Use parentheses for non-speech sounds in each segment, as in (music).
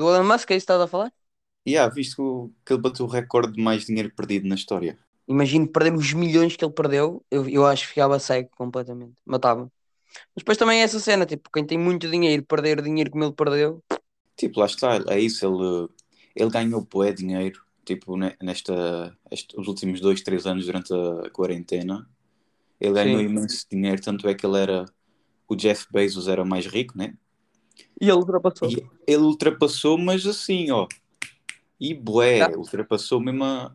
Do Elon Musk, é isso que estás a falar? E yeah, visto que, o- que ele bateu o recorde de mais dinheiro perdido na história. Imagino perder os milhões que ele perdeu, eu, eu acho que ficava cego completamente. Matava. Mas depois também é essa cena, tipo, quem tem muito dinheiro, perder o dinheiro como ele perdeu. Tipo, lá está, é isso, ele, ele ganhou bué dinheiro, tipo, ne- nesta, os últimos dois, três anos durante a quarentena. Ele ganhou Sim. imenso dinheiro, tanto é que ele era, o Jeff Bezos era o mais rico, né? E ele ultrapassou. E ele ultrapassou, mas assim, ó, e bué, Ah. ultrapassou mesmo a...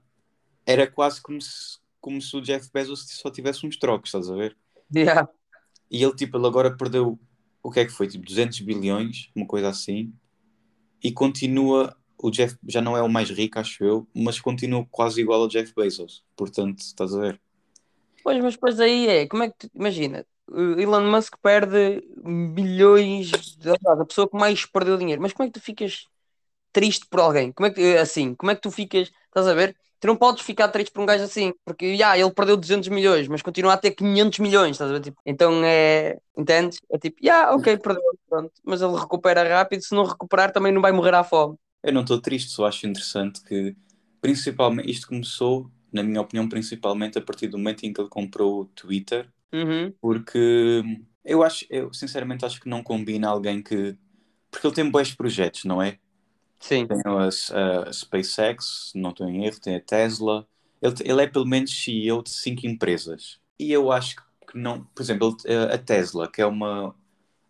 Era quase como se, como se o Jeff Bezos só tivesse uns trocos, estás a ver? Yeah. E ele, tipo, ele agora perdeu, o que é que foi? Tipo, 200 bilhões, uma coisa assim. E continua, o Jeff já não é o mais rico, acho eu, mas continua quase igual ao Jeff Bezos. Portanto, estás a ver? Pois, mas depois aí é, como é que tu, imagina, Elon Musk perde bilhões, de, a pessoa que mais perdeu dinheiro, mas como é que tu ficas triste por alguém? Como é que, assim, como é que tu ficas, estás a ver? Tu não podes ficar triste por um gajo assim, porque, já, ele perdeu 200 milhões, mas continua a ter 500 milhões, estás a ver? Tipo, então é, entendes? É tipo, já, ok, perdeu, pronto, mas ele recupera rápido, se não recuperar também não vai morrer à fome. Eu não estou triste, só acho interessante que, principalmente, isto começou, na minha opinião, principalmente a partir do momento em que ele comprou o Twitter, Uhum. porque eu acho, eu sinceramente acho que não combina alguém que. Porque ele tem bons projetos, não é? Sim, Tem a, a SpaceX, não estou em erro, tem a Tesla. Ele, ele é pelo menos CEO de cinco empresas. E eu acho que não. Por exemplo, ele- a Tesla, que é uma,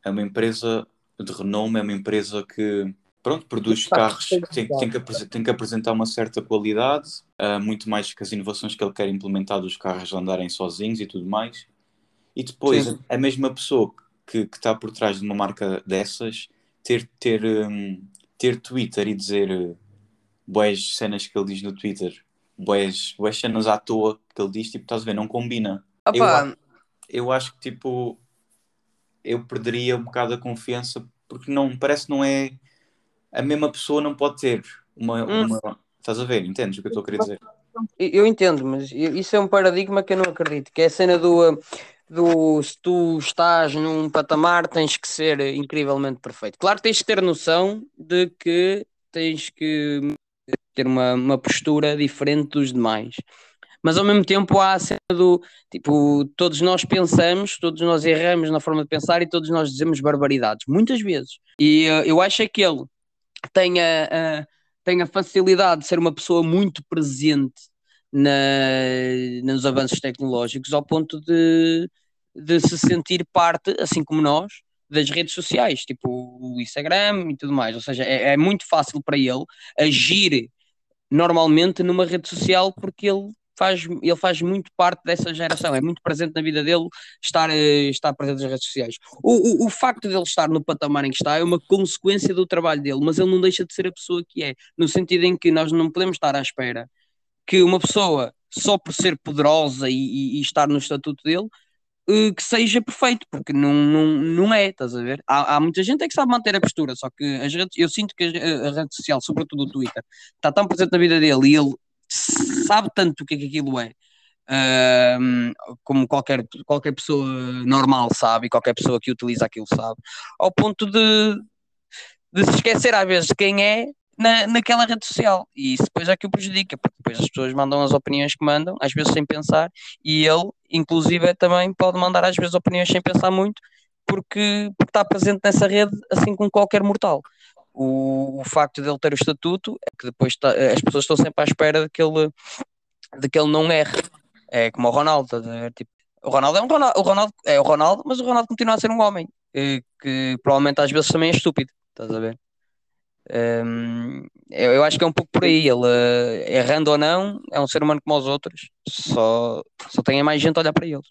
é uma empresa de renome, é uma empresa que pronto, produz carros que tem, tem que, tem que apresentar uma certa qualidade, ah, muito mais que as inovações que ele quer implementar dos carros andarem sozinhos e tudo mais. E depois, Sim. a mesma pessoa que está por trás de uma marca dessas ter, ter, hum, ter Twitter e dizer uh, boas cenas que ele diz no Twitter, boas, boas cenas à toa que ele diz, tipo, estás a ver, não combina. Eu, Opa, eu acho que, tipo, eu perderia um bocado a confiança porque não, parece que não é. A mesma pessoa não pode ter uma. Hum. uma estás a ver? Entendes o que eu estou a querer dizer? Eu entendo, mas isso é um paradigma que eu não acredito, que é a cena do, uh, do se tu estás num patamar tens que ser incrivelmente perfeito. Claro tens que ter noção de que tens que ter uma, uma postura diferente dos demais. Mas ao mesmo tempo há a cena do tipo, todos nós pensamos, todos nós erramos na forma de pensar e todos nós dizemos barbaridades, muitas vezes. E uh, eu acho é que ele tem a, a- tem a facilidade de ser uma pessoa muito presente na- nos avanços tecnológicos ao ponto de, de se sentir parte, assim como nós, das redes sociais, tipo o Instagram e tudo mais. Ou seja, é, é muito fácil para ele agir normalmente numa rede social porque ele faz, ele faz muito parte dessa geração, é muito presente na vida dele estar, eh, estar presente nas redes sociais. O, o, o facto dele estar no patamar em que está é uma consequência do trabalho dele, mas ele não deixa de ser a pessoa que é, no sentido em que nós não podemos estar à espera que uma pessoa, só por ser poderosa e, e- estar no estatuto dele, eh, que seja perfeito, porque não, não, não é, estás a ver? Há, há muita gente é que sabe manter a postura, só que as redes, eu sinto que a, a rede social, sobretudo o Twitter, está tão presente na vida dele e ele sabe tanto o que é que aquilo é, ahm, como qualquer, qualquer pessoa normal sabe e qualquer pessoa que utiliza aquilo sabe, ao ponto de, de se esquecer às vezes quem é na, naquela rede social. E isso depois é que o prejudica, porque depois as pessoas mandam as opiniões que mandam, às vezes sem pensar, e ele, inclusive, também pode mandar às vezes opiniões sem pensar muito, porque, porque está presente nessa rede assim como qualquer mortal. O, o facto de ele ter o estatuto é que depois as pessoas estão sempre à espera de que ele, de que ele não erre. É como o Ronaldo, ver? Tipo, o Ronaldo é um Ronaldo, o Ronaldo é o Ronaldo, mas o Ronaldo continua a ser um homem eh, que provavelmente às vezes também é estúpido, estás a ver? Hum, eu, eu acho que é um pouco por aí. Ele, eh, errando ou não, é um ser humano como os outros, só, só tem mais gente a olhar para ele.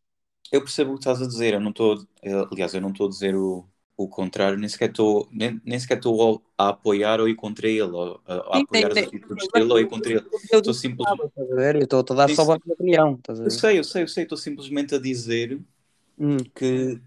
Eu percebo o que estás a dizer, eu não estou, eu- aliás, eu não estou a dizer o, o contrário, nem sequer estou, nem, nem sequer estou a apoiar ou ir contra ele, ou a, a Sim, apoiar tem- as atitudes dele ou ir contra ele. Eu Estou simplesmente? Eu estou a dar só a minha opinião, eu sei, eu sei, eu sei, estou simplesmente a dizer Hum, que,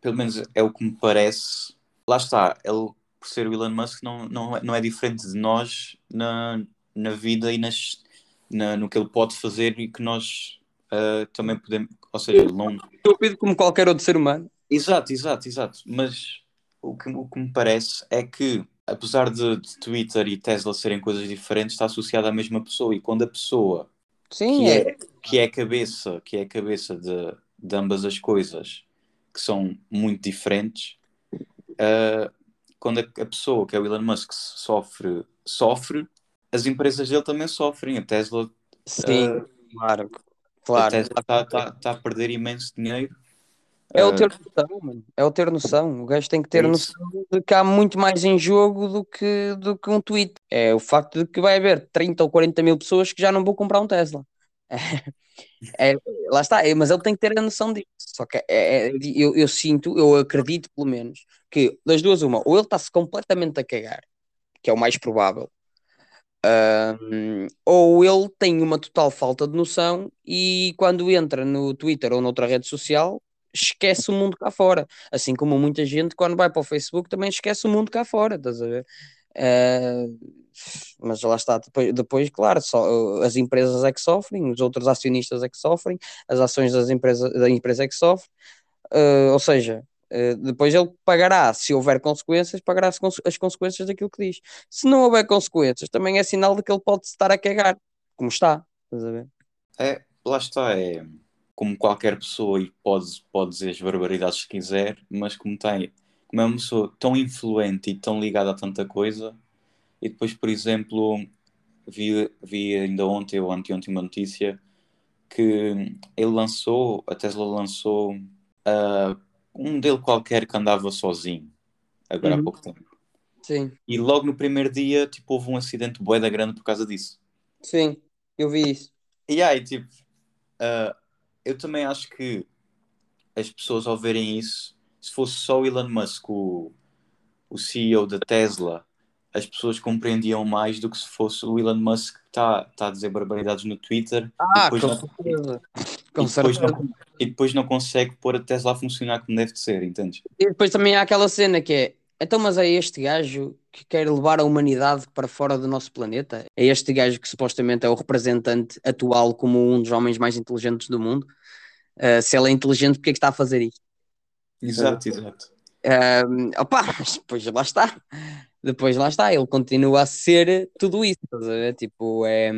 pelo menos é o que me parece, lá está, ele, por ser o Elon Musk, não, não, é- não é diferente de nós na, na vida e nas, na, no que ele pode fazer e que nós ah, também podemos, ou seja, ele não, estúpido como qualquer outro ser humano. Exato, exato, exato. Mas o que, o que me parece é que apesar de, de, Twitter e Tesla serem coisas diferentes, está associada à mesma pessoa. E quando a pessoa Sim, que, é, é, que é a cabeça, que é a cabeça de, de ambas as coisas, que são muito diferentes, uh, quando a, pessoa, que é o Elon Musk, sofre, sofre, as empresas dele também sofrem. A Tesla. Sim, uh, claro. claro. A Tesla está tá, tá a perder imenso dinheiro é o ter noção, mano. É o ter noção. O gajo tem que ter é noção de que há muito mais em jogo do que, do que um tweet. É o facto de que vai haver 30 ou 40 mil pessoas que já não vão comprar um Tesla. É, (laughs) é, lá está, é, mas ele tem que ter a noção disso. Só que é, é, eu, eu sinto, eu acredito pelo menos, que das duas, uma, ou ele está-se completamente a cagar, que é o mais provável, ou ele tem uma total falta de noção e quando entra no Twitter ou noutra rede social esquece o mundo cá fora. Assim como muita gente, quando vai para o Facebook, também esquece o mundo cá fora, estás a ver? Uh, mas lá está, depois, depois claro, só, as empresas é que sofrem, os outros acionistas é que sofrem, as ações das empresas, da empresa é que sofrem, uh, ou seja, uh, depois ele pagará, se houver consequências, pagará as, as consequências daquilo que diz. Se não houver consequências, também é sinal de que ele pode estar a cagar, como está, estás a ver? É, lá está, é como qualquer pessoa e pode, pode dizer as barbaridades que quiser, mas como tem, como é uma pessoa tão influente e tão ligada a tanta coisa, e depois, por exemplo, vi, vi ainda ontem ou anteontem uma notícia que ele lançou, a Tesla lançou uh, um dele qualquer que andava sozinho, agora uhum. há pouco tempo. Sim. E logo no primeiro dia, tipo, houve um acidente boeda grande por causa disso. Sim, eu vi isso. E aí, tipo, uh, eu também acho que as pessoas ao verem isso, se fosse só o Elon Musk, o, o CEO da Tesla, as pessoas compreendiam mais do que se fosse o Elon Musk que está tá a dizer barbaridades no Twitter ah, e, depois não, e, depois não, e depois não consegue pôr a Tesla a funcionar como deve de ser, entende? E depois também há aquela cena que é então, mas é este gajo que quer levar a humanidade para fora do nosso planeta? É este gajo que supostamente é o representante atual como um dos homens mais inteligentes do mundo? Uh, se ele é inteligente, porque é que está a fazer isto? Exato, exato. Uh, opa, (laughs) depois lá está. Depois lá está, ele continua a ser tudo isso, Tipo, é.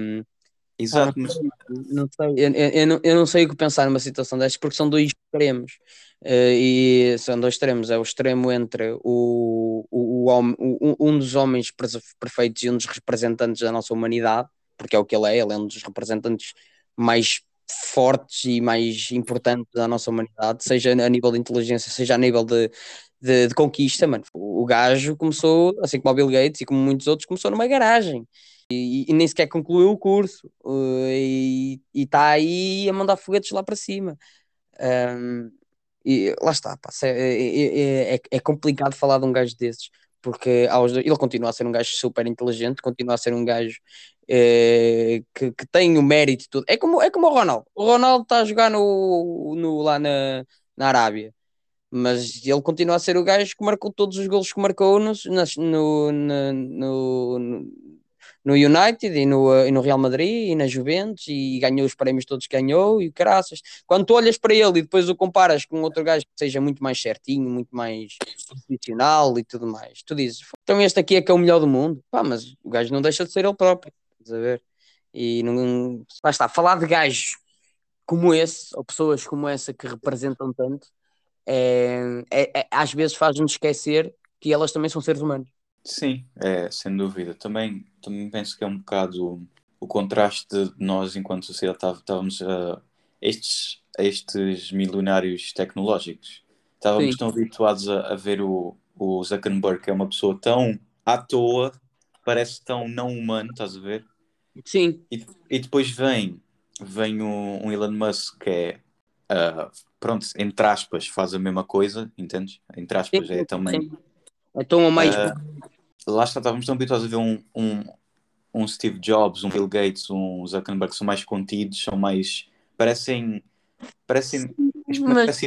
Exato, mas... não sei, eu, eu, não, eu não sei o que pensar numa situação destas, porque são dois extremos. Uh, e são dois extremos, é o extremo entre o, o, o, o, um dos homens perfeitos e um dos representantes da nossa humanidade, porque é o que ele é, ele é um dos representantes mais fortes e mais importantes da nossa humanidade, seja a nível de inteligência, seja a nível de, de, de conquista, mano. O, gajo começou, assim como o Bill Gates e como muitos outros, começou numa garagem. E, e, nem sequer concluiu o curso uh, e está aí a mandar foguetes lá para cima. Um, e lá está, pá, é, é, é, é, complicado falar de um gajo desses, porque aos, ele continua a ser um gajo super inteligente, continua a ser um gajo é, que, que, tem o mérito tudo. É como, é como o Ronaldo. O Ronaldo está a jogar no, no, lá na, na Arábia, mas ele continua a ser o gajo que marcou todos os golos que marcou no, no, no, no no United e no, e no Real Madrid e na Juventus e ganhou os prémios todos que ganhou e caraças. Quando tu olhas para ele e depois o comparas com outro gajo que seja muito mais certinho, muito mais profissional e tudo mais, tu dizes, então este aqui é que é o melhor do mundo. Pá, mas o gajo não deixa de ser ele próprio, estás a ver? E não. Lá está, falar de gajos como esse, ou pessoas como essa que representam tanto, é, é, é às vezes faz-nos esquecer que elas também são seres humanos. Sim, é, sem dúvida. Também, também penso que é um bocado o contraste de nós, enquanto sociedade, estávamos a estes, a estes milionários tecnológicos. Estávamos Sim. tão habituados a, a, ver o, o Zuckerberg, que é uma pessoa tão à toa, parece tão não humano, estás a ver? Sim. E, e depois vem, vem um, um Elon Musk que é, uh, pronto, entre aspas, faz a mesma coisa, entendes? Entre aspas, Sim. é também. Então, mais. Uh, lá está, estávamos tão habituados a ver um, um, um Steve Jobs, um Bill Gates, um Zuckerberg, são mais contidos, são mais. parecem. parecem. Mas,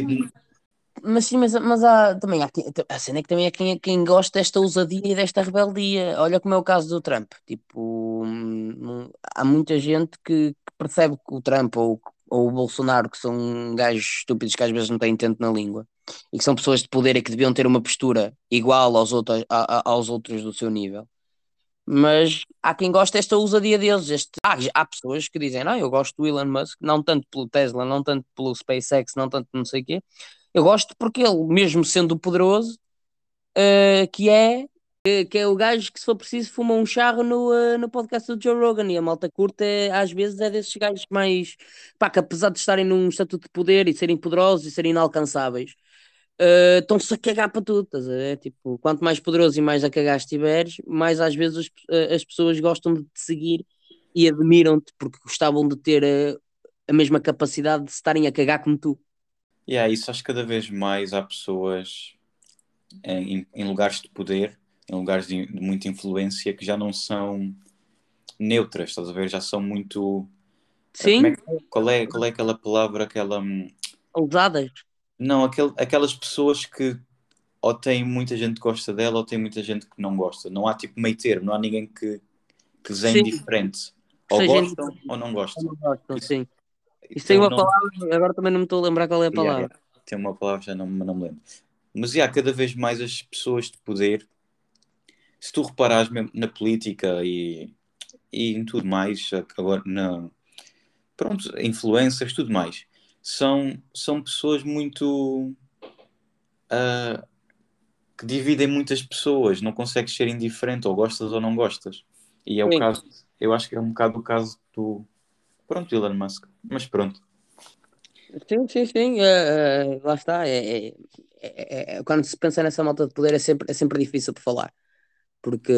mas sim, mas, mas há também há, a cena é que também é quem, quem gosta desta ousadia e desta rebeldia. Olha como é o caso do Trump. Tipo, hum, há muita gente que, que percebe que o Trump ou, ou o Bolsonaro, que são gajos estúpidos que às vezes não têm intento na língua, e que são pessoas de poder e que deviam ter uma postura igual aos outros, a, a, aos outros do seu nível. Mas há quem goste desta ousadia deles. Este... Ah, há pessoas que dizem, não, eu gosto do Elon Musk, não tanto pelo Tesla, não tanto pelo SpaceX, não tanto não sei o quê. Eu gosto porque ele, mesmo sendo poderoso, uh, que é que é o gajo que, se for preciso, fuma um charro no, uh, no podcast do Joe Rogan. E a malta curta, é, às vezes, é desses gajos mais. pá, que apesar de estarem num estatuto de poder e serem poderosos e serem inalcançáveis, uh, estão-se a cagar para tudo. Estás a ver? Tipo, quanto mais poderoso e mais a cagar estiveres, mais às vezes as, uh, as pessoas gostam de te seguir e admiram-te porque gostavam de ter a mesma capacidade de estarem a cagar como tu. E yeah, isso acho que cada vez mais há pessoas em, em lugares de poder em lugares de, de, muita influência que já não são neutras, estás a ver? Já são muito. Sim. É, qual, é, qual é aquela palavra, aquela. Hum, Ousadas? Não, aquel, aquelas pessoas que ou tem muita gente que gosta dela ou tem muita gente que não gosta. Não há tipo meio termo, não há ninguém que, que desenhe diferente. Ou gostam ou não gostam. Ou não gostam, sim. Isso tem uma palavra, agora também não me estou a lembrar qual é a palavra. Yeah, yeah. Tem uma palavra, já não, não me lembro. Mas há yeah, cada vez mais as pessoas de poder se tu reparares na política e, e em tudo mais, agora na pronto, influências, tudo mais, são, são pessoas muito uh, que dividem muitas pessoas, não consegues ser indiferente, ou gostas ou não gostas. E é o Sim. caso, eu acho que é um bocado o caso do pronto, Elon Musk, mas pronto. Sim, sim, sim, uh, lá está. É, é, é, é, quando se pensa nessa malta de poder é sempre, é sempre difícil de falar porque,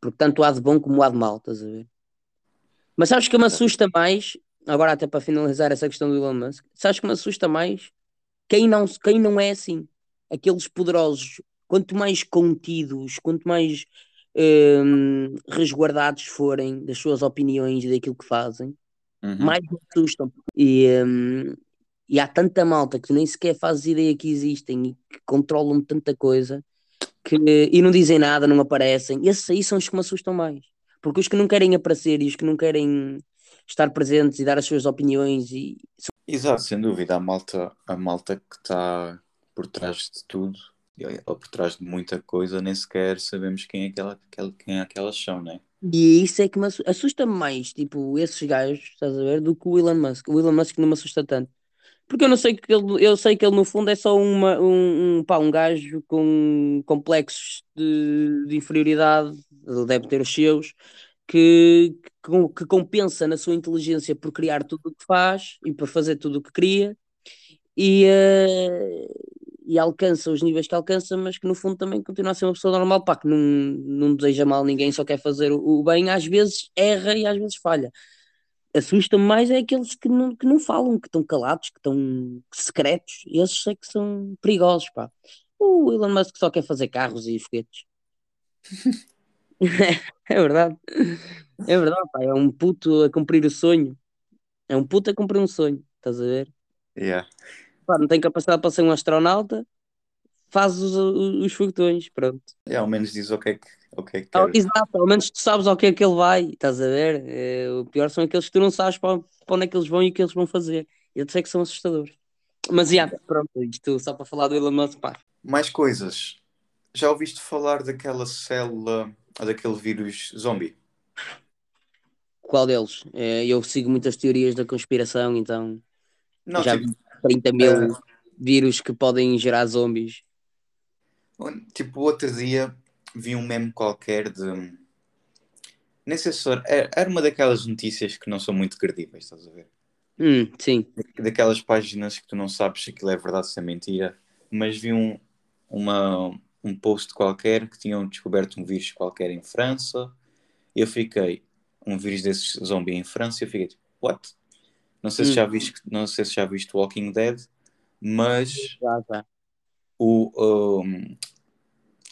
porque tanto há de bom como há de mal, estás a ver? Mas sabes que me assusta mais, agora até para finalizar essa questão do Elon Musk, sabes que me assusta mais quem não, quem não é assim, aqueles poderosos, quanto mais contidos, quanto mais hum, resguardados forem das suas opiniões e daquilo que fazem, uhum. mais me assustam. E, hum, e há tanta malta que nem sequer fazes ideia que existem e que controlam tanta coisa que, e não dizem nada, não aparecem. Esses aí são os que me assustam mais. Porque os que não querem aparecer e os que não querem estar presentes e dar as suas opiniões. E... Exato, sem dúvida. A malta, a malta que está por trás de tudo ou por trás de muita coisa, nem sequer sabemos quem é, aquela, quem é aquelas são, né? E isso é que me assusta mais, tipo, esses gajos, estás a ver, do que o Elon Musk. O Elon Musk não me assusta tanto. Porque eu não sei que ele, eu sei que ele no fundo é só uma, um, um, pá, um gajo com complexos de, de inferioridade, deve ter os seus, que, que, que, compensa na sua inteligência por criar tudo o que faz e por fazer tudo o que cria e, uh, e alcança os níveis que alcança, mas que no fundo também continua a ser uma pessoa normal, pá, que não, não deseja mal ninguém, só quer fazer o, o bem, às vezes erra e às vezes falha assusta-me mais é aqueles que não, que não falam, que estão calados, que estão secretos. Esses sei que são perigosos, pá. O Elon Musk só quer fazer carros e foguetes. (laughs) é verdade. É verdade, pá. É um puto a cumprir o sonho. É um puto a cumprir um sonho, estás a ver? Yeah. Pá, não tem capacidade para ser um astronauta, faz os, os foguetões, pronto. É, ao menos diz o que é que o que é que quer. Exato, ao menos tu sabes ao que é que ele vai, estás a ver? É, o pior são aqueles que tu não sabes para, para onde é que eles vão e o que eles vão fazer. Eu sei que são assustadores. Mas, já, pronto, isto só para falar do Elon Musk, pá. Mais coisas. Já ouviste falar daquela célula, daquele vírus zombie? Qual deles? É, eu sigo muitas teorias da conspiração, então não, já tipo, vi 30 mil uh... vírus que podem gerar zombies. Tipo, outro dia vi um meme qualquer de. Nem sei se era uma daquelas notícias que não são muito credíveis, estás a ver? Hum, sim. Daquelas páginas que tu não sabes se aquilo é verdade ou se é mentira, mas vi um, uma, um post qualquer que tinham descoberto um vírus qualquer em França. Eu fiquei, um vírus desses zombie em França, eu fiquei tipo, what? Não sei, hum. se já viste, não sei se já viste Walking Dead, mas já, já. O, um,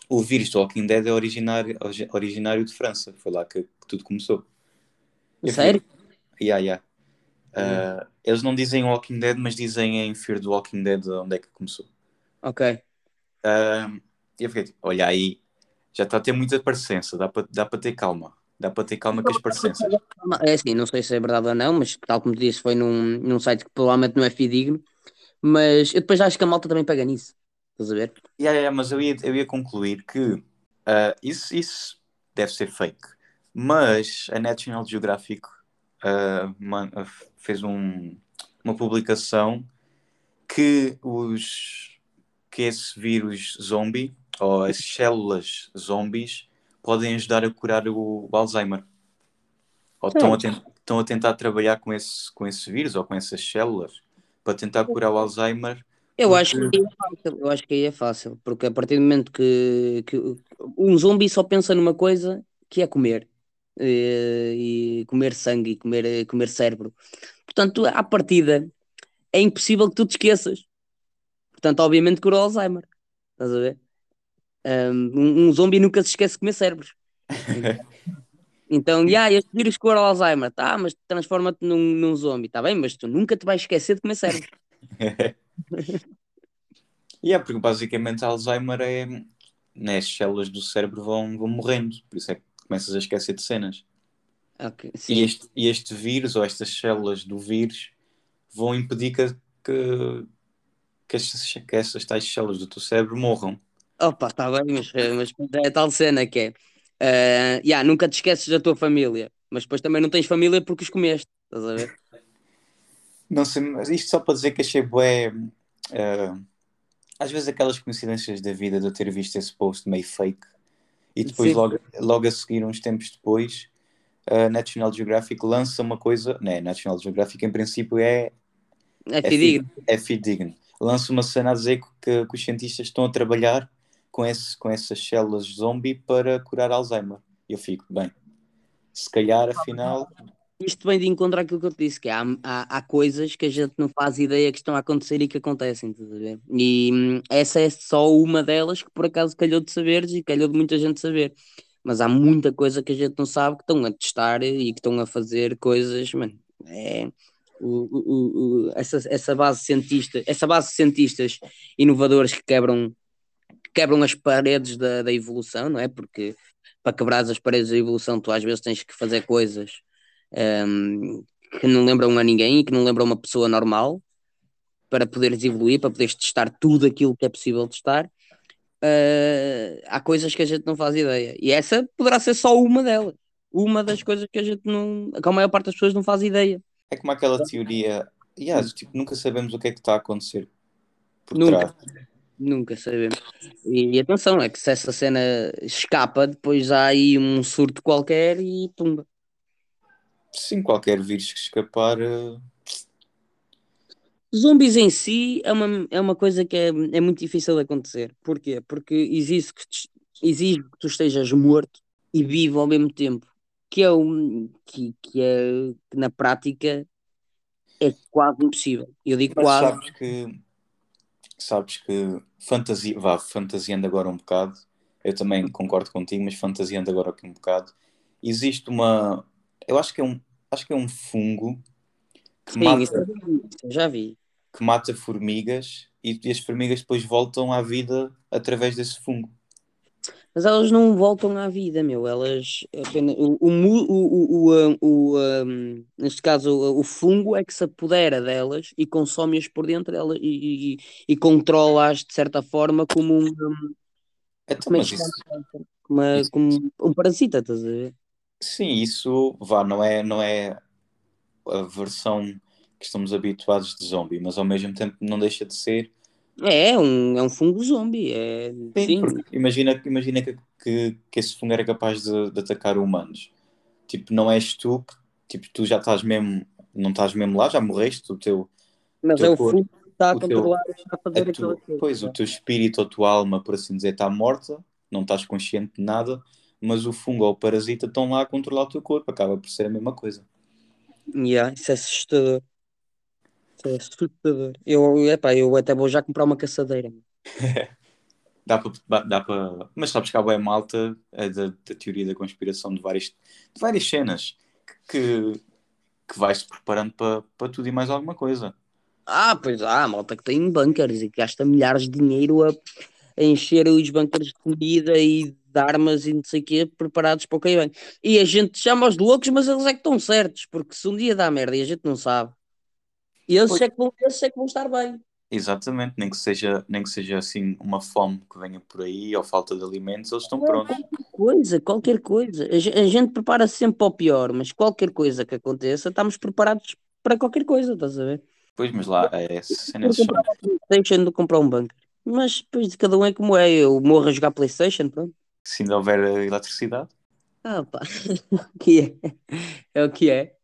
o vírus do Walking Dead é originário, originário de França. Foi lá que, que tudo começou. Sério? Fui... Yeah, yeah. Uh, eles não dizem Walking Dead, mas dizem em Fear do Walking Dead onde é que começou. Ok. Uh, e eu fiquei tipo, olha aí, já está a ter muita parecença, dá para dá ter calma. Dá para ter calma com as parecenças. É assim, não sei se é verdade ou não, mas tal como disse, foi num, num site que provavelmente não é fidedigno, Mas eu depois acho que a malta também pega nisso. Estás a ver? Yeah, yeah, mas eu ia, eu ia concluir que uh, isso, isso deve ser fake. Mas a National Geographic uh, man, uh, fez um, uma publicação que os que esse vírus zombie ou as células zombies podem ajudar a curar o, o Alzheimer. Ou estão a, estão a tentar trabalhar com esse, com esse vírus ou com essas células para tentar curar o Alzheimer. Eu acho que aí é fácil, eu acho que aí é fácil, porque a partir do momento que, que um zombi só pensa numa coisa que é comer. E, e comer sangue e comer, comer cérebro. Portanto, à partida, é impossível que tu te esqueças. Portanto, obviamente cura o Alzheimer. Estás a ver? Um, um zombie nunca se esquece de comer cérebros. (laughs) Então, yeah, este vírus cura o Alzheimer, tá, mas transforma-te num, num zombie, tá bem, mas tu nunca te vais esquecer de comer cérebros. (laughs) e (laughs) yeah, porque basicamente Alzheimer é né, as células do cérebro vão, vão morrendo, por isso é que começas a esquecer de cenas. Okay, e, este, e este vírus, ou estas células do vírus, vão impedir que, que, que, estas, que essas tais células do teu cérebro morram. Opa, está bem, mas, mas é tal cena que é. Uh, yeah, nunca te esqueces da tua família, mas depois também não tens família porque os comeste, estás a ver? Não sei, mas isto só para dizer que achei bué. Uh, às vezes aquelas coincidências da vida de eu ter visto esse post meio fake e depois logo, logo a seguir, uns tempos depois, a National Geographic lança uma coisa, né, National Geographic em princípio é é fidedigno. É fidedigno. Lança uma cena a dizer que, que, os cientistas estão a trabalhar com, esse, com essas células zombie para curar Alzheimer. E eu fico, bem, se calhar afinal. Isto vem de encontrar aquilo que eu te disse, que há, há, há, coisas que a gente não faz ideia que estão a acontecer e que acontecem, ver? E hum, essa é só uma delas que por acaso calhou de saberes e calhou de muita gente saber. Mas há muita coisa que a gente não sabe que estão a testar e que estão a fazer coisas, mano, é, o, o, o, essa, essa base cientista, essa base de cientistas inovadores que quebram, quebram as paredes da, da evolução, não é? Porque para quebrar as paredes da evolução, tu às vezes tens que fazer coisas um, que não lembram a ninguém e que não lembram uma pessoa normal para poderes evoluir, para poderes testar tudo aquilo que é possível testar. Uh, há coisas que a gente não faz ideia. E essa poderá ser só uma delas. Uma das coisas que a gente não. que a maior parte das pessoas não faz ideia. É como aquela teoria. Yes, tipo, nunca sabemos o que é que está a acontecer por nunca, trás. Nunca sabemos. E, e, atenção, é que se essa cena escapa, depois há aí um surto qualquer e pumba. Sim, qualquer vírus que escapar. Uh... Zombies em si é uma, é uma coisa que é, é muito difícil de acontecer. Porquê? Porque exige que, te, exige que tu estejas morto e vivo ao mesmo tempo que é, um, que, que é que na prática é quase impossível. Eu digo Mas quase. Sabes que, sabes que fantasia, vá, fantasiando agora um bocado, eu também concordo contigo, mas fantasiando agora aqui um bocado, existe uma. Eu acho que é um, acho que é um fungo que Sim, mata, isso eu já vi. Que mata formigas e, e as formigas depois voltam à vida através desse fungo. Mas elas não voltam à vida, meu. Elas apenas. O, o, o, o, neste caso, o, fungo é que se apodera delas e consome-as por dentro delas e, e, controla-as de certa forma como um. Então, como, é como um parasita, estás a ver? Sim, isso vá, não é, não é a versão que estamos habituados de zombie, mas ao mesmo tempo não deixa de ser é, um, é um fungo zombie. É, sim, sim. imagina, imagina que, que, que, esse fungo era capaz de, de, atacar humanos. Tipo, não és tu, tipo, tu já estás mesmo, não estás mesmo lá, já morreste, o teu. Mas teu é o fungo que está a controlar está a fazer aquilo. Pois, o teu espírito, a tua alma, por assim dizer, está morta, não estás consciente de nada, mas o fungo ou o parasita estão lá a controlar o teu corpo, acaba por ser a mesma coisa. Yeah, isso é assustador. É assustador. Eu, epá, eu até vou já comprar uma caçadeira. (laughs) dá para. Dá para... Mas sabes que há boa malta é da, da, teoria da conspiração de várias, de várias cenas que, que vai-se preparando para, para tudo e mais alguma coisa. Ah, pois há, malta que tem bunkers e que gasta milhares de dinheiro a encher os bunkers de comida e de armas e não sei o quê, preparados para o que vem. E a gente chama-os de loucos, mas eles é que estão certos, porque se um dia dá merda e a gente não sabe, e esses, é que, vão, esses é que vão estar bem. Exatamente, nem que seja, nem que seja assim uma fome que venha por aí ou falta de alimentos, eles estão prontos. Qualquer coisa, qualquer coisa. A, ge- a gente prepara-se sempre para o pior, mas qualquer coisa que aconteça, estamos preparados para qualquer coisa, estás a ver? Pois, mas lá é cenas PlayStation de comprar um bunker. Mas depois cada um é como é. Eu morro a jogar PlayStation, pronto. Se ainda houver eletricidade, Ah, pá. (laughs) O que é? É o que é.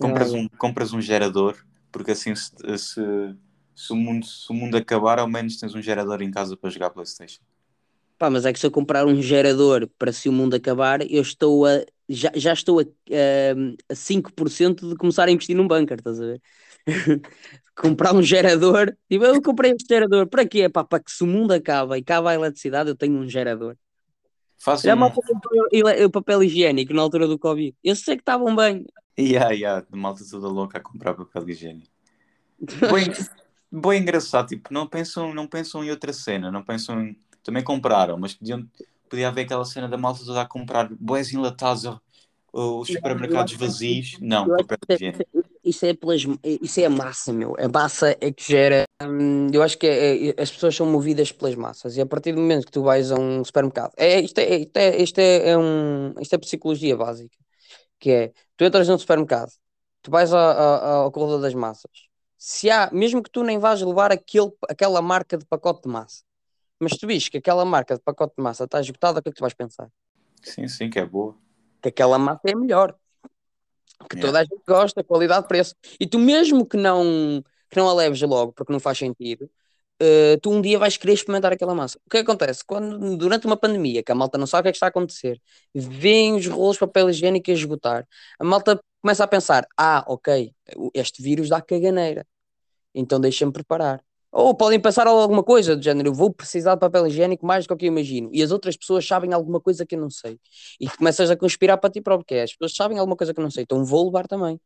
compras Ah, um, compras um gerador, porque assim se, se, se o mundo, se o mundo acabar, ao menos tens um gerador em casa para jogar Playstation. Pá, mas é que se eu comprar um gerador para se o mundo acabar, eu estou a. Já, já estou a, a, a 5% de começar a investir num bunker, estás a ver? (laughs) comprar um gerador. Tipo, eu comprei este gerador. Para quê? Pá, para que se o mundo acaba e acaba a eletricidade, eu tenho um gerador. Faz Já um. o papel higiênico na altura do Covid. Eu sei que estavam bem. Yeah, yeah, de malta toda louca a comprar papel higiênico. Bem, bem engraçado, tipo, não pensam, não pensam em outra cena, não pensam em. Também compraram, mas podiam, podia haver aquela cena da malta toda a comprar boés enlatados, os supermercados vazios. Não, papel higiênico. Isso é, pelas, isso é a massa, meu. A massa é que gera. hum, eu acho que é- é- as pessoas são movidas pelas massas. E a partir do momento que tu vais a um supermercado, é, isto, é, isto, é, isto, é, é um, isto é psicologia básica. Que é, tu entras num supermercado, tu vais a- a- ao corredor das massas. Se há, mesmo que tu nem vás levar aquele, aquela marca de pacote de massa, mas tu vês que aquela marca de pacote de massa está esgotada, o que é que tu vais pensar? Sim, sim, que é boa. que aquela massa é melhor, que Yeah. toda a gente gosta, qualidade, preço. E tu mesmo que não, que não a leves logo, porque não faz sentido, eh, tu um dia vais querer experimentar aquela massa. O que acontece? Quando, durante uma pandemia, que a malta não sabe o que é que está a acontecer, vêem os rolos de papel higiênico a esgotar, a malta começa a pensar, ah, ok, este vírus dá caganeira, então deixa-me preparar. Ou podem pensar alguma coisa do género, eu vou precisar de papel higiênico mais do que eu imagino. E as outras pessoas sabem alguma coisa que eu não sei. E começas a conspirar para ti próprio, que é, as pessoas sabem alguma coisa que eu não sei, então vou levar também.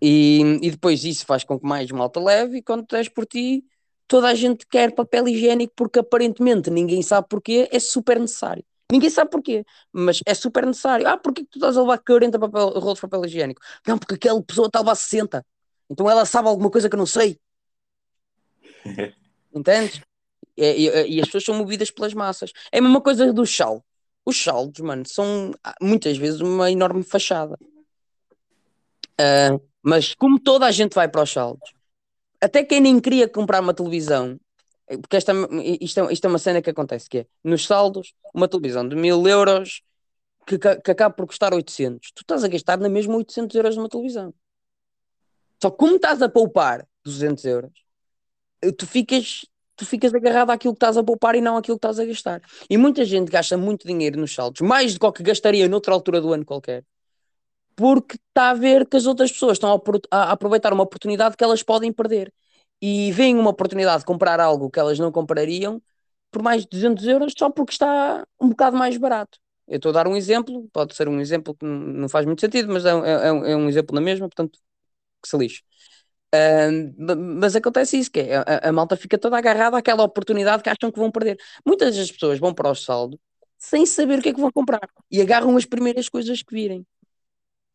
E, e depois isso faz com que mais malta leve, e quando tu és por ti, toda a gente quer papel higiênico porque aparentemente ninguém sabe porquê, é super necessário. Ninguém sabe porquê, mas é super necessário. Ah, porquê que tu estás a levar 40 papel, rolos de papel higiênico? Não, porque aquela pessoa está a levar 60. Então ela sabe alguma coisa que eu não sei. (laughs) Entendes? E, e- e as pessoas são movidas pelas massas. É a mesma coisa do sal. Os saldos, mano, são ah, muitas vezes uma enorme fachada. Ah, mas como toda a gente vai para os saldos, até quem nem queria comprar uma televisão, eh, porque esta, isto, é, isto é uma cena que acontece, que é, nos saldos, uma televisão de mil euros que, que acaba por custar 800. Tu estás a gastar na mesma 800 euros numa televisão. Só como estás a poupar 200 euros, tu ficas, tu ficas agarrado àquilo que estás a poupar e não àquilo que estás a gastar. E muita gente gasta muito dinheiro nos saldos, mais do que o que gastaria noutra altura do ano qualquer, porque está a ver que as outras pessoas estão a, apro- a aproveitar uma oportunidade que elas podem perder. E veem uma oportunidade de comprar algo que elas não comprariam por mais de 200 euros só porque está um bocado mais barato. Eu estou a dar um exemplo, pode ser um exemplo que não faz muito sentido, mas é, é um- é um exemplo na mesma, portanto, que se lixe. Mas acontece isso, que é, a, a malta fica toda agarrada àquela oportunidade que acham que vão perder. Muitas das pessoas vão para o saldo sem saber o que é que vão comprar e agarram as primeiras coisas que virem,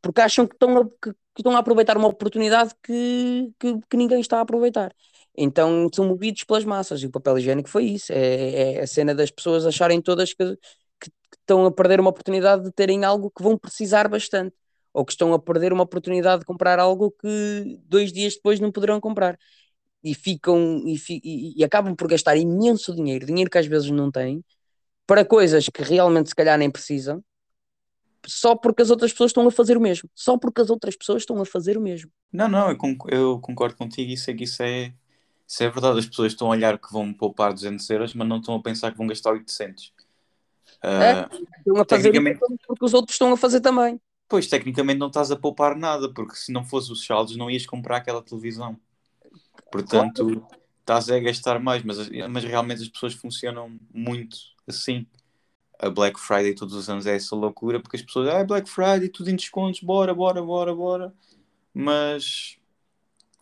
porque acham que estão a, que, que estão a aproveitar uma oportunidade que, que, que ninguém está a aproveitar. Então são movidos pelas massas e o papel higiênico foi isso. É, é a cena das pessoas acharem todas que, que estão a perder uma oportunidade de terem algo que vão precisar bastante ou que estão a perder uma oportunidade de comprar algo que dois dias depois não poderão comprar. E ficam e, e- e acabam por gastar imenso dinheiro, dinheiro que às vezes não têm, para coisas que realmente se calhar nem precisam, só porque as outras pessoas estão a fazer o mesmo. Só porque as outras pessoas estão a fazer o mesmo. Não, não, eu, conc- eu concordo contigo. Isso é que isso é, isso é verdade. As pessoas estão a olhar que vão poupar 200 euros, mas não estão a pensar que vão gastar 800. Ah, Estão a fazer Tecnicamente- porque os outros estão a fazer também. Pois, tecnicamente não estás a poupar nada, porque se não fosse os saldos, não ias comprar aquela televisão. Portanto, estás a gastar mais, mas, mas realmente as pessoas funcionam muito assim. A Black Friday todos os anos é essa loucura, porque as pessoas, ah, Black Friday, tudo em descontos, bora, bora, bora, bora. Mas,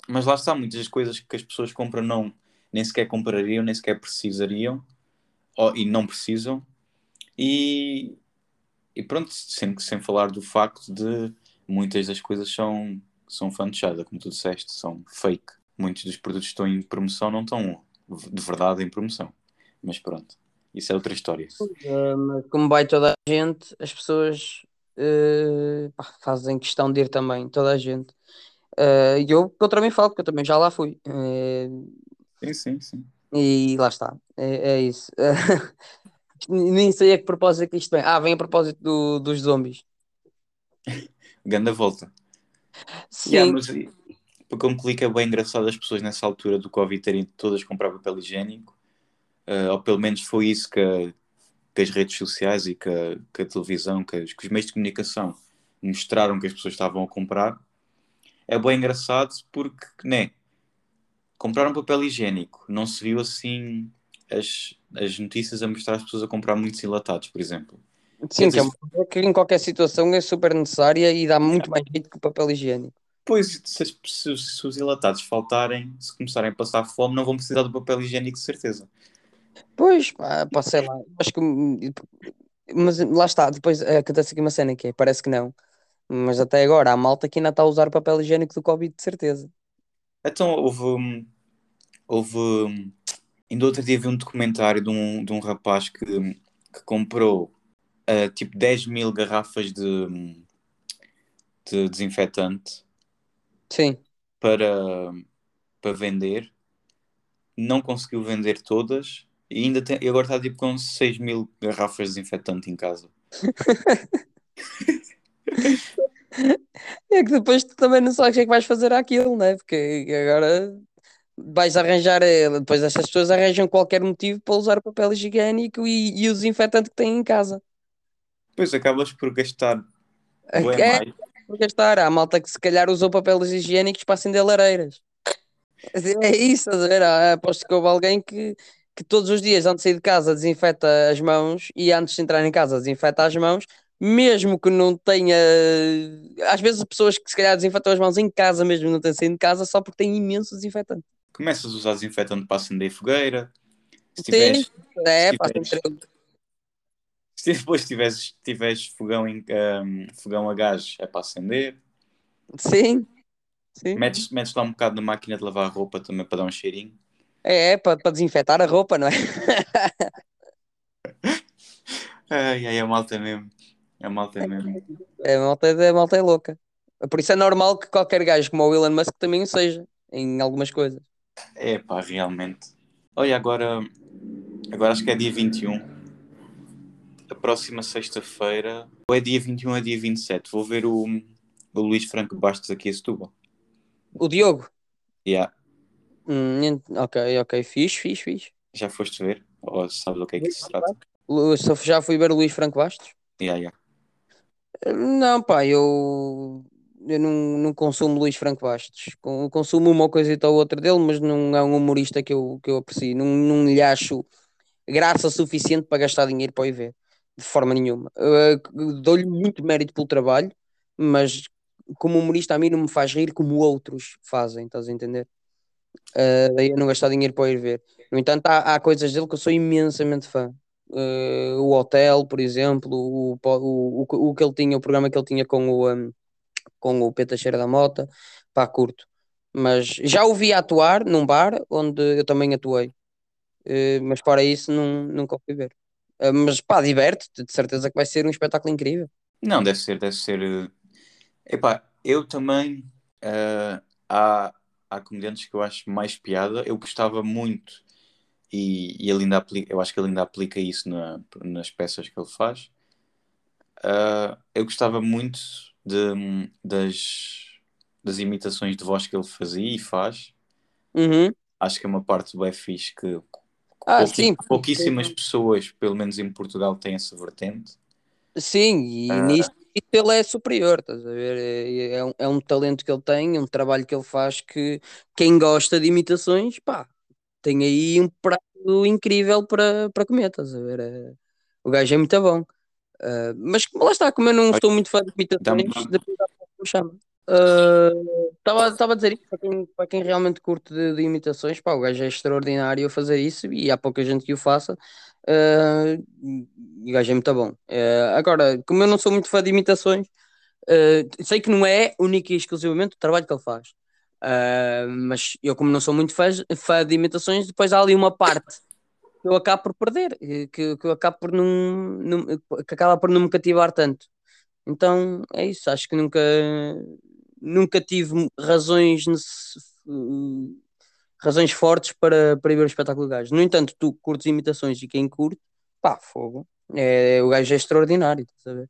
mas lá está, muitas das coisas que as pessoas compram não, nem sequer comprariam, nem sequer precisariam, ou, e não precisam. E, e pronto, sem, sem falar do facto de muitas das coisas são, são fantochada, como tu disseste, são fake. muitos dos produtos que estão em promoção não estão de verdade em promoção. Mas pronto, isso é outra história. Uh, como vai toda a gente, as pessoas uh, fazem questão de ir também, toda a gente. Uh, e eu, eu também falo, porque eu também já lá fui. Uh, sim, sim, sim. E lá está, é, é isso. (laughs) Nem sei a que propósito é que isto vem. Ah, vem a propósito do, dos zombies. (laughs) Ganda volta. Sim. Yeah, mas, para concluir que é bem engraçado as pessoas nessa altura do Covid terem todas comprar papel higiênico, uh, ou pelo menos foi isso que, que as redes sociais e que a, que a televisão, que, que, os meios de comunicação mostraram que as pessoas estavam a comprar. É bem engraçado porque, né, compraram papel higiênico, não se viu assim as, as notícias a mostrar as pessoas a comprar muitos enlatados, por exemplo. Sim, que, é uma, que em qualquer situação é super necessária e dá muito mais jeito que o papel higiênico. Pois, se, se, se, os enlatados faltarem, se começarem a passar fome, não vão precisar do papel higiênico, de certeza. Pois, pá, sei lá. Acho que. Mas lá está, depois acontece aqui uma cena que é, parece que não. Mas até agora a malta que ainda está a usar o papel higiênico do Covid, de certeza. Então houve. Houve. Ainda outro dia vi um documentário de um, de um rapaz que, que comprou uh, tipo 10 mil garrafas de, de desinfetante Sim. para, para vender. Não conseguiu vender todas e ainda tem, e agora está tipo com 6 mil garrafas de desinfetante em casa. (laughs) é que depois tu também não sabes o que é que vais fazer aquilo, né? Porque agora vais arranjar, eh, depois essas pessoas arranjam qualquer motivo para usar o papel higiênico e, e o desinfetante que têm em casa. Pois acabas por gastar. É, mais. por gastar. Há malta que se calhar usou papéis higiênicos para acender lareiras. É isso, estás a ver? Aposto que houve alguém que, que todos os dias, antes de sair de casa, desinfeta as mãos e antes de entrar em casa, desinfeta as mãos, mesmo que não tenha. Às vezes, pessoas que se calhar desinfetam as mãos em casa, mesmo não têm saído de casa, só porque têm imenso desinfetante. Começas a usar desinfetante para acender fogueira. Se tiveres, Sim, é, se tiveres, (laughs) se depois tiveres, tiveres fogão, em, um, fogão a gás, é para acender. Sim. Sim. Metes, metes lá um bocado na máquina de lavar roupa também para dar um cheirinho. É, é para, para desinfetar a roupa, não é? (laughs) ai, ai, a malta mesmo. A malta mesmo. É, a malta, a malta é louca. Por isso é normal que qualquer gajo como o Elon Musk também o seja, em algumas coisas. É pá, realmente. Olha, agora, agora acho que é dia 21 a próxima sexta-feira, ou é dia 21 ou é dia 27, vou ver o, o Luís Franco Bastos aqui a Setúbal. O Diogo? Yeah. Hum, ok, ok, fiz, fiz, fiz. Já foste ver? Ou sabes do que é que se trata? Já fui ver o Luís Franco Bastos? Yeah, yeah. Não, pá, eu, eu não, não consumo Luís Franco Bastos. Consumo uma coisa ou outra dele, mas não é um humorista que eu, que eu aprecio. Não, não lhe acho graça suficiente para gastar dinheiro para ir ver de forma nenhuma. Dou-lhe muito mérito pelo trabalho, mas como humorista a mim não me faz rir como outros fazem, estás a entender? Uh, daí eu não gastar dinheiro para ir ver. No entanto, há, há coisas dele que eu sou imensamente fã. Uh, o Hotel, por exemplo, o, o, o, o, que ele tinha, o programa que ele tinha com o, um, com o Peta Cheira da Mota, pá, curto. Mas já o vi atuar num bar onde eu também atuei. Uh, mas fora isso, não, nunca fui ver. Ah, mas pá, diverte-te, de certeza que vai ser um espetáculo incrível. Não, deve ser, deve ser. Eh, epá, eu também. Uh, há, há comediantes que eu acho mais piada. Eu gostava muito, e, e ele ainda aplica, eu acho que ele ainda aplica isso na, nas peças que ele faz. Uh, eu gostava muito de, das, das imitações de voz que ele fazia e faz. Uhum. Acho que é uma parte do fixe que ah, sim. Pouquíssimas pessoas, pelo menos em Portugal, têm essa vertente. Sim, e ah. nisso ele é superior, estás a ver? É, é, um, é um talento que ele tem, é um trabalho que ele faz que quem gosta de imitações, pá, tem aí um prato incrível para, para comer, estás a ver? É, o gajo é muito bom. Uh, mas lá está, como eu não estou muito fã de imitações, depois me chama. Estava uh, a dizer isso para quem, para quem realmente curte de, de, imitações, pá, o gajo é extraordinário a fazer isso e há pouca gente que o faça. Uh, o gajo é muito bom. Uh, agora, como eu não sou muito fã de imitações, uh, sei que não é único e exclusivamente o trabalho que ele faz, Uh, mas eu, como não sou muito fã, fã de imitações, depois há ali uma parte eu acabo por perder, que, que eu acabo por não, não, que acaba por não me cativar tanto. Então é isso, acho que nunca, nunca tive razões, razões fortes para, para ir ver o espetáculo do gajo. No entanto, tu curtes imitações e quem curte, pá, fogo. É, o gajo é extraordinário, estás a ver?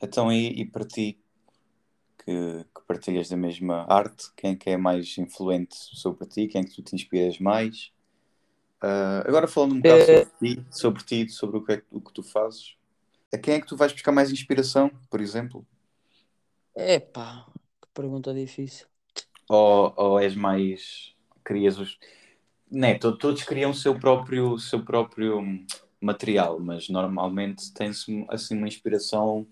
Então, e, e para ti, que, que, partilhas da mesma arte, quem é que é mais influente sobre ti, quem é que tu te inspiras mais? Uh, agora falando um bocado é... sobre ti, sobre ti, sobre o que, é, o que tu fazes, a quem é que tu vais buscar mais inspiração, por exemplo? Epá, que pergunta difícil. Ou, ou és mais. Crias os. Né, todos criam o seu próprio, seu próprio material, mas normalmente tem-se assim uma inspiração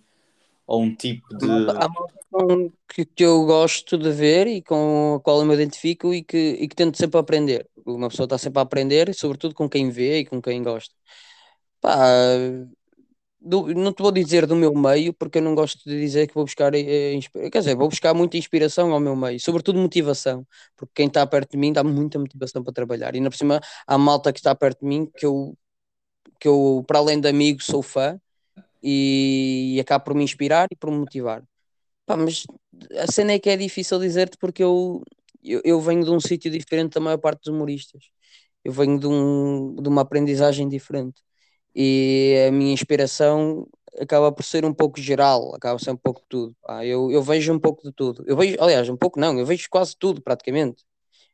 ou um tipo de. Há uma que, que eu gosto de ver e com a qual eu me identifico e que, e que tento sempre aprender. Uma pessoa está sempre a aprender, sobretudo com quem vê e com quem gosta. Pá, do, não te vou dizer do meu meio, porque eu não gosto de dizer que vou buscar, eh, quer dizer, vou buscar muita inspiração ao meu meio, sobretudo motivação, porque quem está perto de mim dá muita motivação para trabalhar. E ainda por cima, há malta que está perto de mim que eu, que eu para além de amigo, sou fã e, e acabo por me inspirar e por me motivar. Pá, mas a cena é que é difícil dizer-te porque eu, eu, eu venho de um sítio diferente da maior parte dos humoristas. Eu venho de, um, de uma aprendizagem diferente e a minha inspiração acaba por ser um pouco geral, acaba por ser um pouco de tudo. Eu, eu vejo um pouco de tudo. Eu vejo, aliás, um pouco não, eu vejo quase tudo praticamente.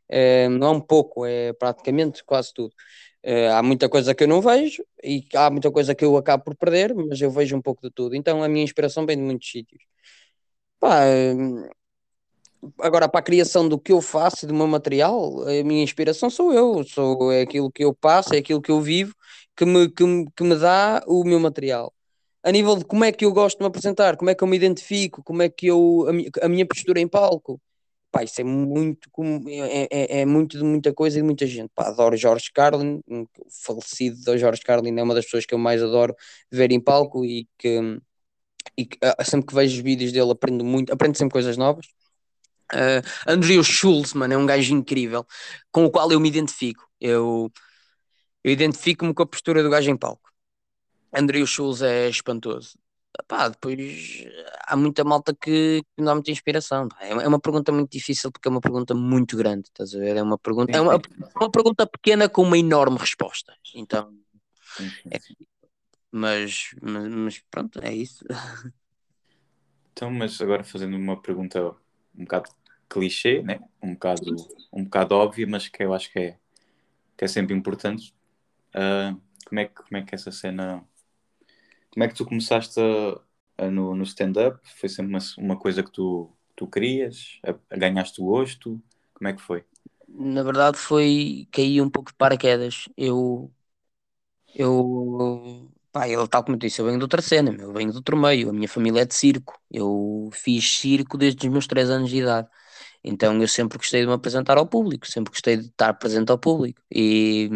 É, não é um pouco, é praticamente quase tudo. É, há muita coisa que eu não vejo e há muita coisa que eu acabo por perder, mas eu vejo um pouco de tudo. Então a minha inspiração vem de muitos sítios. Pá, agora para a criação do que eu faço, do meu material, a minha inspiração sou eu, sou é aquilo que eu passo, é aquilo que eu vivo que me, que, me, que me dá o meu material. A nível de como é que eu gosto de me apresentar, como é que eu me identifico, como é que eu. a minha, postura em palco. Pá, isso é muito, é, é, é, muito de muita coisa e de muita gente. Pá, adoro Jorge Carlin, o falecido do Jorge Carlin é uma das pessoas que eu mais adoro ver em palco e que, e ah, sempre que vejo os vídeos dele aprendo muito, aprendo sempre coisas novas. Uh, Andrew Schultz, mano, é um gajo incrível com o qual eu me identifico. Eu eu identifico-me com a postura do gajo em palco. André Schulz é espantoso. Pá, depois há muita malta que, que dá muita inspiração. É, é uma pergunta muito difícil porque é uma pergunta muito grande, estás a ver? É uma pergunta, é uma, uma pergunta pequena com uma enorme resposta. Então, é, mas, mas, mas, pronto, é isso. (laughs) Então, mas agora fazendo uma pergunta um bocado clichê, né? um, bocado, um bocado óbvia, mas que eu acho que é, que é sempre importante. Uh, como, é que, como é que essa cena. Como é que tu começaste a, a, no, no stand-up? Foi sempre uma, uma coisa que tu, tu querias? A, a ganhaste o gosto? Como é que foi? Na verdade, foi. cair um pouco de paraquedas. Eu. Eu. Pá, ele, tal como eu disse, eu venho de outra cena, eu venho de outro meio. A minha família é de circo. Eu fiz circo desde os meus 3 anos de idade. Então eu sempre gostei de me apresentar ao público, sempre gostei de estar presente ao público. E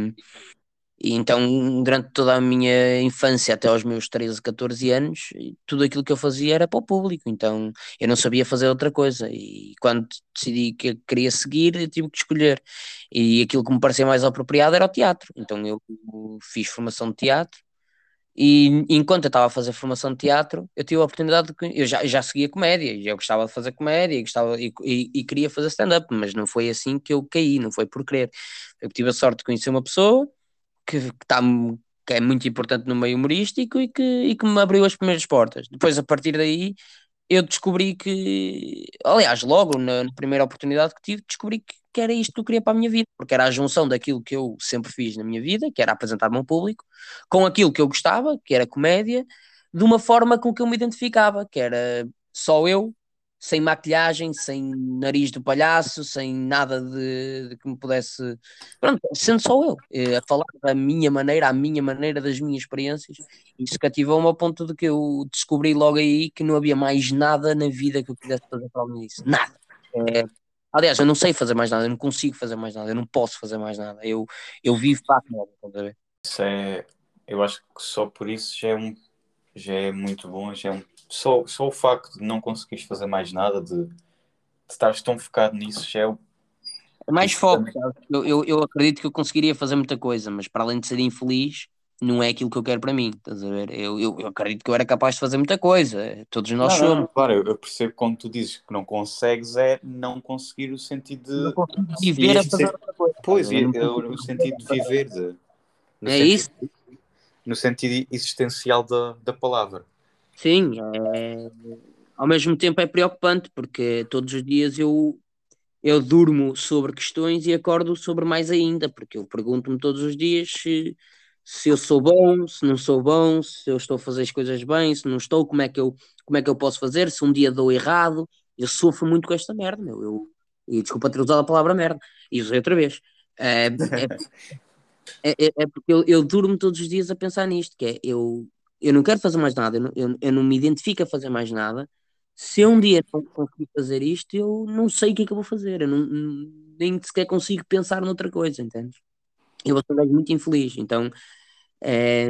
e então, durante toda a minha infância, até aos meus 13, 14 anos, tudo aquilo que eu fazia era para o público. Então, eu não sabia fazer outra coisa. E quando decidi que queria seguir, eu tive que escolher. E aquilo que me parecia mais apropriado era o teatro. Então, eu fiz formação de teatro. E enquanto eu estava a fazer formação de teatro, eu tive a oportunidade de. Eu já, já seguia comédia, eu gostava de fazer comédia, gostava, e, e, e queria fazer stand-up, mas não foi assim que eu caí, não foi por querer. Eu tive a sorte de conhecer uma pessoa que, que, tá, que é muito importante no meio humorístico e que, e que me abriu as primeiras portas. Depois, a partir daí, eu descobri que, aliás, logo na, na primeira oportunidade que tive, descobri que, que, era isto que eu queria para a minha vida, porque era a junção daquilo que eu sempre fiz na minha vida, que era apresentar-me ao público, com aquilo que eu gostava, que era comédia, de uma forma com que eu me identificava, que era só eu sem maquilhagem, sem nariz do palhaço, sem nada de, de, que me pudesse. Pronto, sendo só eu, eh, a falar da minha maneira, à minha maneira, das minhas experiências. Isso cativou-me ao ponto de que eu descobri logo aí que não havia mais nada na vida que eu quisesse fazer para além disso. Nada. É, aliás, eu não sei fazer mais nada, eu não consigo fazer mais nada, eu não posso fazer mais nada. Eu, eu vivo para a Isso é. Eu acho que só por isso já é um já é muito bom, já é um só, só o facto de não conseguires fazer mais nada, de estás tão focado nisso, já é o. É mais foco. também. Eu, eu, eu acredito que eu conseguiria fazer muita coisa, mas para além de ser infeliz, não é aquilo que eu quero para mim. Estás a ver? Eu, eu, eu acredito que eu era capaz de fazer muita coisa. Todos nós Não, somos. não, claro, eu, percebo quando tu dizes que não consegues é não conseguir o sentido Não de. consigo viver a fazer outra coisa. Pois, e é o, sentido de viver, de, no É sentido, isso? no sentido existencial da, da palavra. Sim, é... ao mesmo tempo é preocupante porque todos os dias eu, eu durmo sobre questões e acordo sobre mais ainda, porque eu pergunto-me todos os dias se, se eu sou bom, se não sou bom, se eu estou a fazer as coisas bem, se não estou, como é que eu, como é que eu posso fazer, se um dia dou errado. Eu sofro muito com esta merda, meu. Eu, e desculpa ter usado a palavra merda, e usei outra vez. É, (laughs) é, é, é porque eu, eu durmo todos os dias a pensar nisto, que é eu, eu não quero fazer mais nada, eu não, eu, eu não me identifico a fazer mais nada. Se eu um dia não conseguir fazer isto, eu não sei o que é que eu vou fazer, eu não, nem sequer consigo pensar noutra coisa, entendes? Eu vou ser um gajo muito infeliz, então é,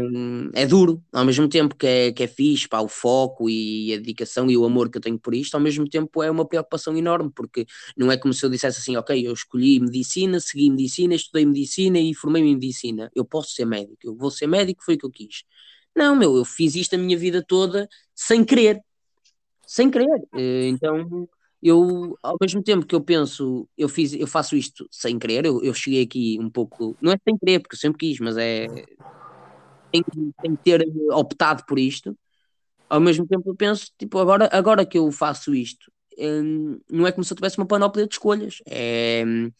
é duro, ao mesmo tempo que é, que é fixe, pá, o foco e a dedicação e o amor que eu tenho por isto, ao mesmo tempo é uma preocupação enorme, porque não é como se eu dissesse assim, ok, eu escolhi medicina, segui medicina, estudei medicina e formei-me em medicina, eu posso ser médico, eu vou ser médico, foi o que eu quis. Não, meu, eu fiz isto a minha vida toda sem querer, sem querer, Eh, então eu, ao mesmo tempo que eu penso, eu fiz, eu faço isto sem querer, eu, eu cheguei aqui um pouco, não é sem querer, porque eu sempre quis, mas é tem, tem que ter optado por isto. Ao mesmo tempo eu penso, tipo, agora, agora que eu faço isto, hum, não é como se eu tivesse uma panóplia de escolhas. É, hum,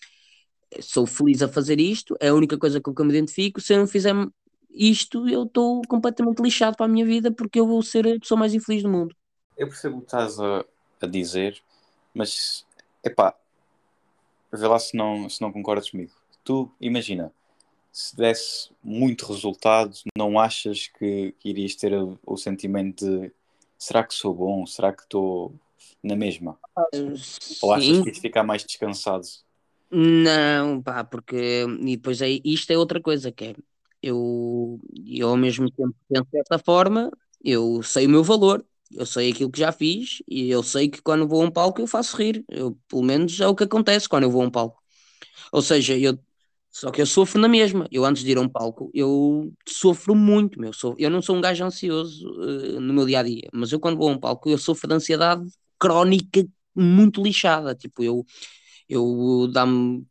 sou feliz a fazer isto, é a única coisa com que eu me identifico. Se eu não fizer isto, eu estou completamente lixado para a minha vida porque eu vou ser a pessoa mais infeliz do mundo. Eu percebo o que estás a, a dizer, mas epá, vê lá se não, se não concordas comigo. Tu, imagina, se desse muito resultado, não achas que, que irias ter o, o sentimento de será que sou bom? Será que estou na mesma? Ou achas que ias ficar mais descansado? Não, pá, porque e depois aí isto é outra coisa que é eu, eu ao mesmo tempo penso dessa forma, eu sei o meu valor, eu sei aquilo que já fiz e eu sei que quando vou a um palco eu faço rir. Eu, pelo menos é o que acontece quando eu vou a um palco. Ou seja, eu só que eu sofro na mesma. Eu antes de ir a um palco, eu sofro muito, meu. Eu não sou um gajo ansioso eh, no meu dia a dia, mas eu quando vou a um palco eu sofro de ansiedade crónica muito lixada. Tipo, eu eu dá-me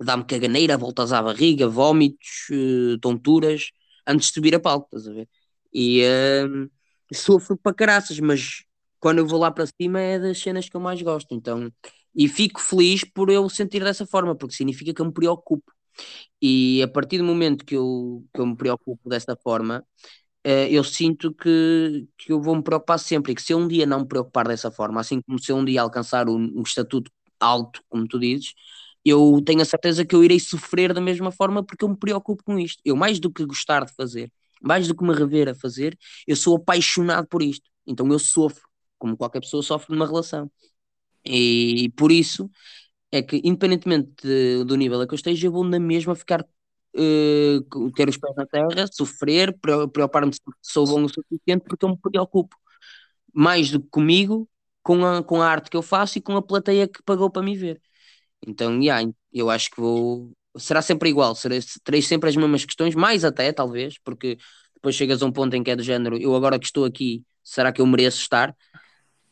dá-me caganeira, voltas à barriga, vómitos, eh, tonturas, antes de subir a palco, estás a ver? E eh, sofro para caraças, mas quando eu vou lá para cima é das cenas que eu mais gosto, então, e fico feliz por eu sentir dessa forma, porque significa que eu me preocupo. E a partir do momento que eu, que eu me preocupo dessa forma, eh, eu sinto que, que eu vou me preocupar sempre, e que se eu um dia não me preocupar dessa forma, assim como se eu um dia alcançar um, um estatuto alto, como tu dizes, eu tenho a certeza que eu irei sofrer da mesma forma porque eu me preocupo com isto. Eu, mais do que gostar de fazer, mais do que me rever a fazer, eu sou apaixonado por isto. Então eu sofro, como qualquer pessoa sofre numa relação. E por isso é que, independentemente de- do nível a que eu esteja, eu vou na mesma ficar, com- ter os pés na terra, sofrer, pre- preocupar-me se sou bom o suficiente, porque eu me preocupo mais do que comigo, com a, com a arte que eu faço e com a plateia que pagou para me ver. Então, yeah, eu acho que vou. Será sempre igual, terei sempre as mesmas questões, mais até, talvez, porque depois chegas a um ponto em que é do género, eu agora que estou aqui, será que eu mereço estar?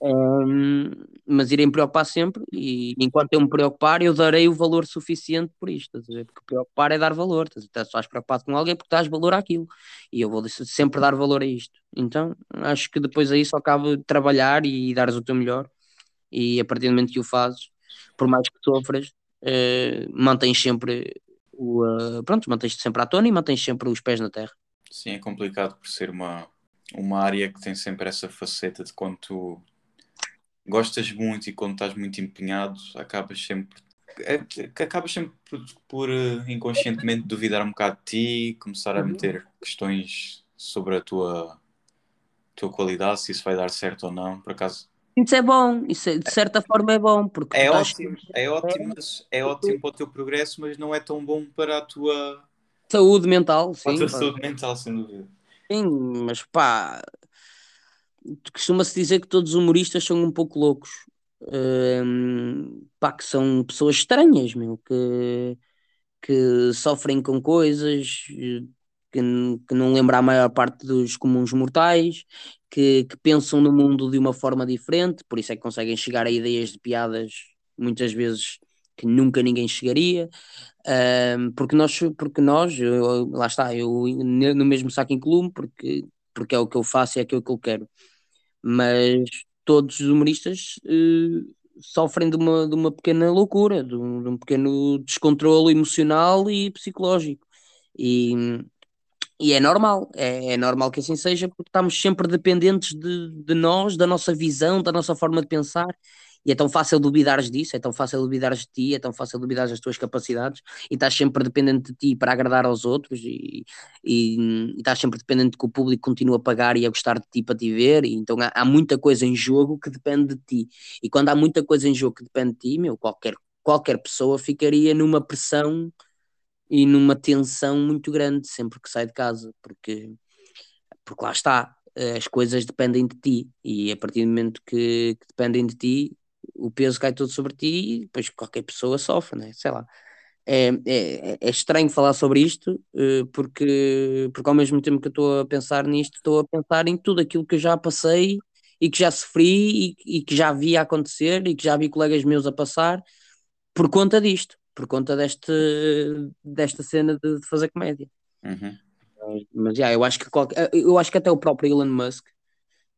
Hum, mas irei me preocupar sempre e enquanto eu me preocupar, eu darei o valor suficiente por isto, estás? Porque preocupar é dar valor, estás, estás preocupado com alguém porque dás valor àquilo e eu vou sempre dar valor a isto. Então, acho que depois aí só cabe trabalhar e dares o teu melhor e a partir do momento que o fazes, por mais que sofras, eh, mantens sempre o, eh, pronto, mantens sempre à tona e mantens sempre os pés na terra. Sim, é complicado por ser uma, uma área que tem sempre essa faceta de quando tu gostas muito e quando estás muito empenhado, acabas sempre. é- acabas sempre por, por, eh, inconscientemente duvidar um bocado de ti, começar a Uhum. meter questões sobre a tua, tua qualidade, se isso vai dar certo ou não. Por acaso, Isso é bom, isso é- de certa forma é bom, porque é estás ótimo, é ótimo, mas é ótimo para o teu progresso, mas não é tão bom para a tua, saúde mental, para a sim, tua pá. saúde mental, sem dúvida. Sim, mas pá, costuma-se dizer que todos os humoristas são um pouco loucos. hum, pá, que são pessoas estranhas, meu, que, que sofrem com coisas que, que não lembra a maior parte dos comuns mortais, que, que pensam no mundo de uma forma diferente, por isso é que conseguem chegar a ideias de piadas muitas vezes que nunca ninguém chegaria, um, porque nós, porque nós eu, lá está, eu no mesmo saco incluo porque, porque é o que eu faço e é aquilo que eu quero, mas todos os humoristas uh, sofrem de uma, de uma pequena loucura, de um, de um pequeno descontrole emocional e psicológico. E, e é normal, é, é, normal que assim seja, porque estamos sempre dependentes de, de nós, da nossa visão, da nossa forma de pensar, e é tão fácil duvidares disso, é tão fácil duvidares de ti, é tão fácil duvidares das tuas capacidades, e estás sempre dependente de ti para agradar aos outros, e, e, e estás sempre dependente de que o público continue a pagar e a gostar de ti para te ver, e então há, há, muita coisa em jogo que depende de ti, e quando há muita coisa em jogo que depende de ti, meu, qualquer, qualquer pessoa ficaria numa pressão e numa tensão muito grande sempre que sai de casa, porque, porque lá está, as coisas dependem de ti e a partir do momento que, que dependem de ti, o peso cai todo sobre ti e depois qualquer pessoa sofre, né? sei lá. É, é, é estranho falar sobre isto eh, porque, porque ao mesmo tempo que eu estou a pensar nisto, estou a pensar em tudo aquilo que eu já passei e que já sofri e, e que já vi acontecer e que já vi colegas meus a passar por conta disto por conta deste, desta cena de, de fazer comédia. Uhum. Mas, já, eu acho que qualquer, eu acho que até o próprio Elon Musk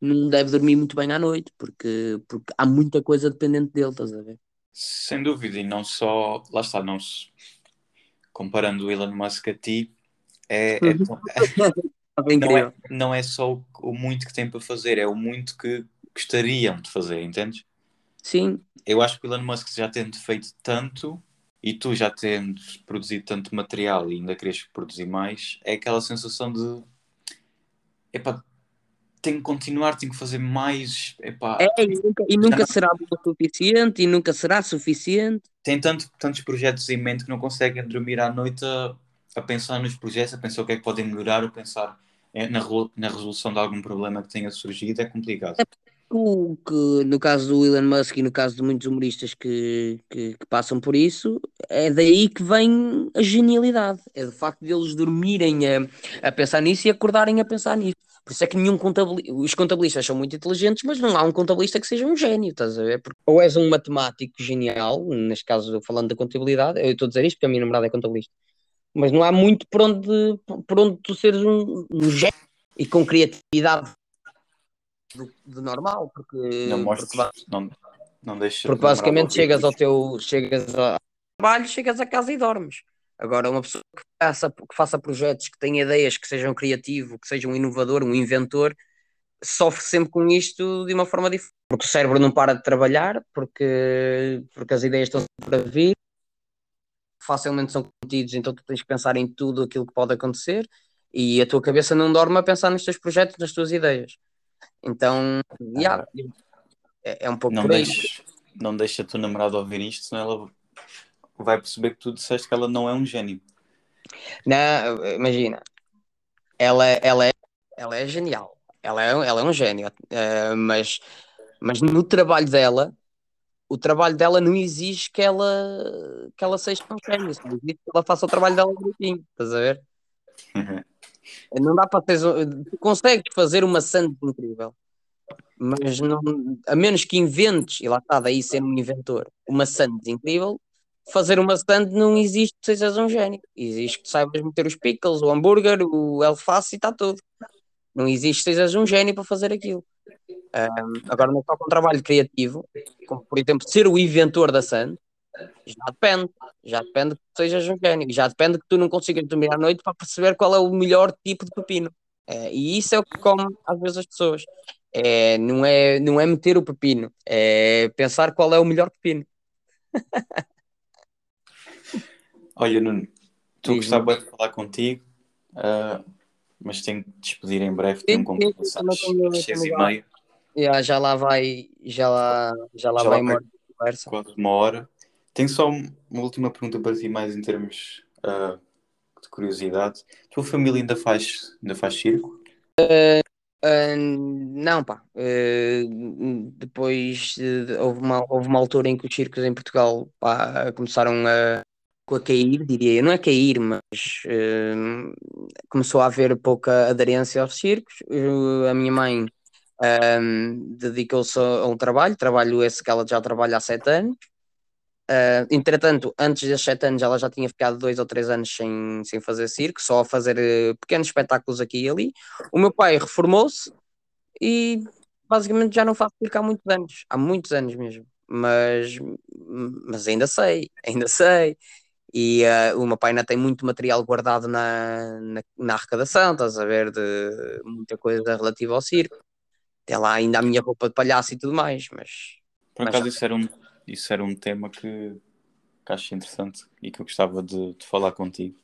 não deve dormir muito bem à noite, porque, porque há muita coisa dependente dele, estás a ver? Sem dúvida, e não só, lá está, não se, comparando o Elon Musk a ti, é, é, (laughs) (laughs) não, é, não é só o, o, muito que tem para fazer, é o muito que gostariam de fazer, entendes? Sim. Eu acho que o Elon Musk já tendo feito tanto, e tu já tendo produzido tanto material e ainda queres produzir mais, é aquela sensação de epá, tenho que continuar, tenho que fazer mais. Epá, é, e nunca, e nunca será o suficiente, e nunca será suficiente. Tem tanto, tantos projetos em mente que não conseguem dormir à noite a, a pensar nos projetos, a pensar o que é que podem melhorar, a pensar na, na resolução de algum problema que tenha surgido, é complicado. É o que no caso do Elon Musk e no caso de muitos humoristas que, que, que, passam por isso, é daí que vem a genialidade. É do facto de eles dormirem a, a pensar nisso e acordarem a pensar nisso. Por isso é que nenhum contabilista, os contabilistas são muito inteligentes, mas não há um contabilista que seja um gênio, estás a ver? Porque ou és um matemático genial, neste caso falando da contabilidade, eu estou a dizer isto porque a minha namorada é contabilista, mas não há muito por onde, por onde tu seres um, um gênio e com criatividade do, do normal, porque. Não mostres, porque, não, não Porque basicamente chegas ao teu. chegas ao trabalho, chegas a casa e dormes. Agora, uma pessoa que faça, que faça projetos, que tenha ideias, que sejam criativo, que seja um inovador, um inventor, sofre sempre com isto de uma forma diferente. Porque o cérebro não para de trabalhar, porque, porque as ideias estão sempre a vir, facilmente são contidos, então tu tens que pensar em tudo aquilo que pode acontecer e a tua cabeça não dorme a pensar nos teus projetos, nas tuas ideias. Então, yeah, é, é, um pouco não. Deixa, não deixa a tua namorada ouvir isto, senão ela vai perceber que tu disseste que ela não é um gênio. Não, imagina, ela, ela, é, ela é genial, ela é, ela é um gênio, uh, mas, mas no trabalho dela, o trabalho dela não exige que ela, que ela seja um gênio, exige que ela faça o trabalho dela direitinho, estás a ver? Não dá para ter. Tu consegues fazer uma Sands incrível, mas não, a menos que inventes, e lá está, daí ser um inventor, uma Sands incrível, fazer uma stand não existe que sejas um gênio. Existe que saibas meter os pickles, o hambúrguer, o alface e está tudo. Não existe que sejas um gênio para fazer aquilo. Um, agora, não só com trabalho criativo, como por exemplo ser o inventor da stand, já depende. Já depende que tu sejas um gênio. Já depende que tu não consigas dormir à noite para perceber qual é o melhor tipo de pepino. É, e isso é o que come às vezes as pessoas. É, não, é, não é meter o pepino, é pensar qual é o melhor pepino. (laughs) Olha, Nuno, estou a gostar de falar contigo, uh, mas tenho que despedir em breve. Tenho um compromisso às seis e meia. Yeah, já lá vai, já lá, já lá já vai, uma conversa. Quase uma hora. Tenho só uma última pergunta para ti, mais em termos uh, de curiosidade. Tua família ainda faz, ainda faz circo? Uh, Uh, não, pá. Depois houve, uma, houve uma altura em que os circos em Portugal pá, começaram a, a cair, diria eu. Não é cair, mas começou a haver pouca aderência aos circos. a minha mãe dedicou-se a um trabalho, trabalho esse que ela já trabalha há sete anos. Uh, entretanto, antes desses sete anos, ela já tinha ficado dois ou três anos sem, sem fazer circo, só a fazer uh, pequenos espetáculos aqui e ali. O meu pai reformou-se e basicamente já não faço circo há muitos anos, há muitos anos mesmo. Mas, mas ainda sei, ainda sei. E uh, o meu pai ainda tem muito material guardado na, na, na arrecadação, estás a ver, de muita coisa relativa ao circo. Tem lá ainda a minha roupa de palhaço e tudo mais, mas. Por acaso, isso era um isso era um tema que, que acho interessante e que eu gostava de, de falar contigo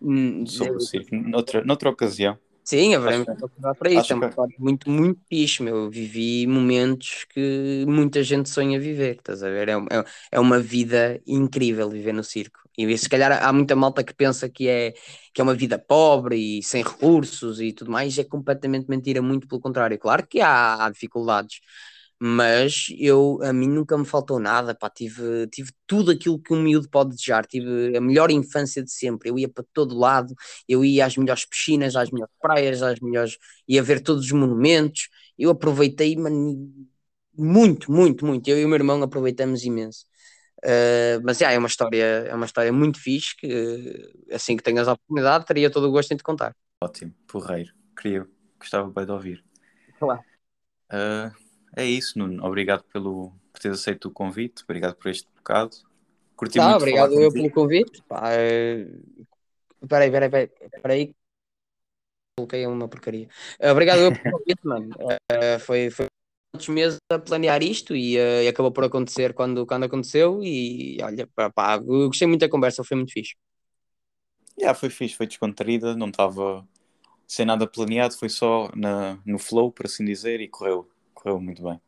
hum, sobre o circo, noutra, noutra ocasião. Sim, haveremos que falar para isso. É uma história muito, muito fixe, meu. Eu vivi momentos que muita gente sonha viver, estás a ver? É, é, é uma vida incrível viver no circo. E se calhar há muita malta que pensa que é, que é uma vida pobre e sem recursos e tudo mais, é completamente mentira, muito pelo contrário. Claro que há, há dificuldades, mas eu, a mim nunca me faltou nada, pá, tive, tive tudo aquilo que um miúdo pode desejar, tive a melhor infância de sempre, eu ia para todo lado, eu ia às melhores piscinas, às melhores praias, às melhores, ia ver todos os monumentos, eu aproveitei muito, muito, muito, eu e o meu irmão aproveitamos imenso. Uh, mas yeah, é uma história é uma história muito fixe que assim que tenhas a oportunidade teria todo o gosto em te contar ótimo, porreiro, queria, gostava bem de ouvir claro. Uh, é isso, Nuno. Obrigado pelo, por teres aceito o convite. Obrigado por este bocado. Curti tá, muito obrigado eu pelo convite. Pá, é... Peraí, peraí, peraí, peraí. Coloquei uma porcaria. Obrigado eu pelo convite, mano. Uh, (laughs) foi, foi muitos meses a planear isto e, uh, e, acabou por acontecer quando, quando aconteceu. E olha, pá, pá, gostei muito da conversa, foi muito fixe. Yeah, foi fixe, foi descontraída, não estava sem nada planeado, foi só na, no flow, por assim dizer, e correu correu muito bem.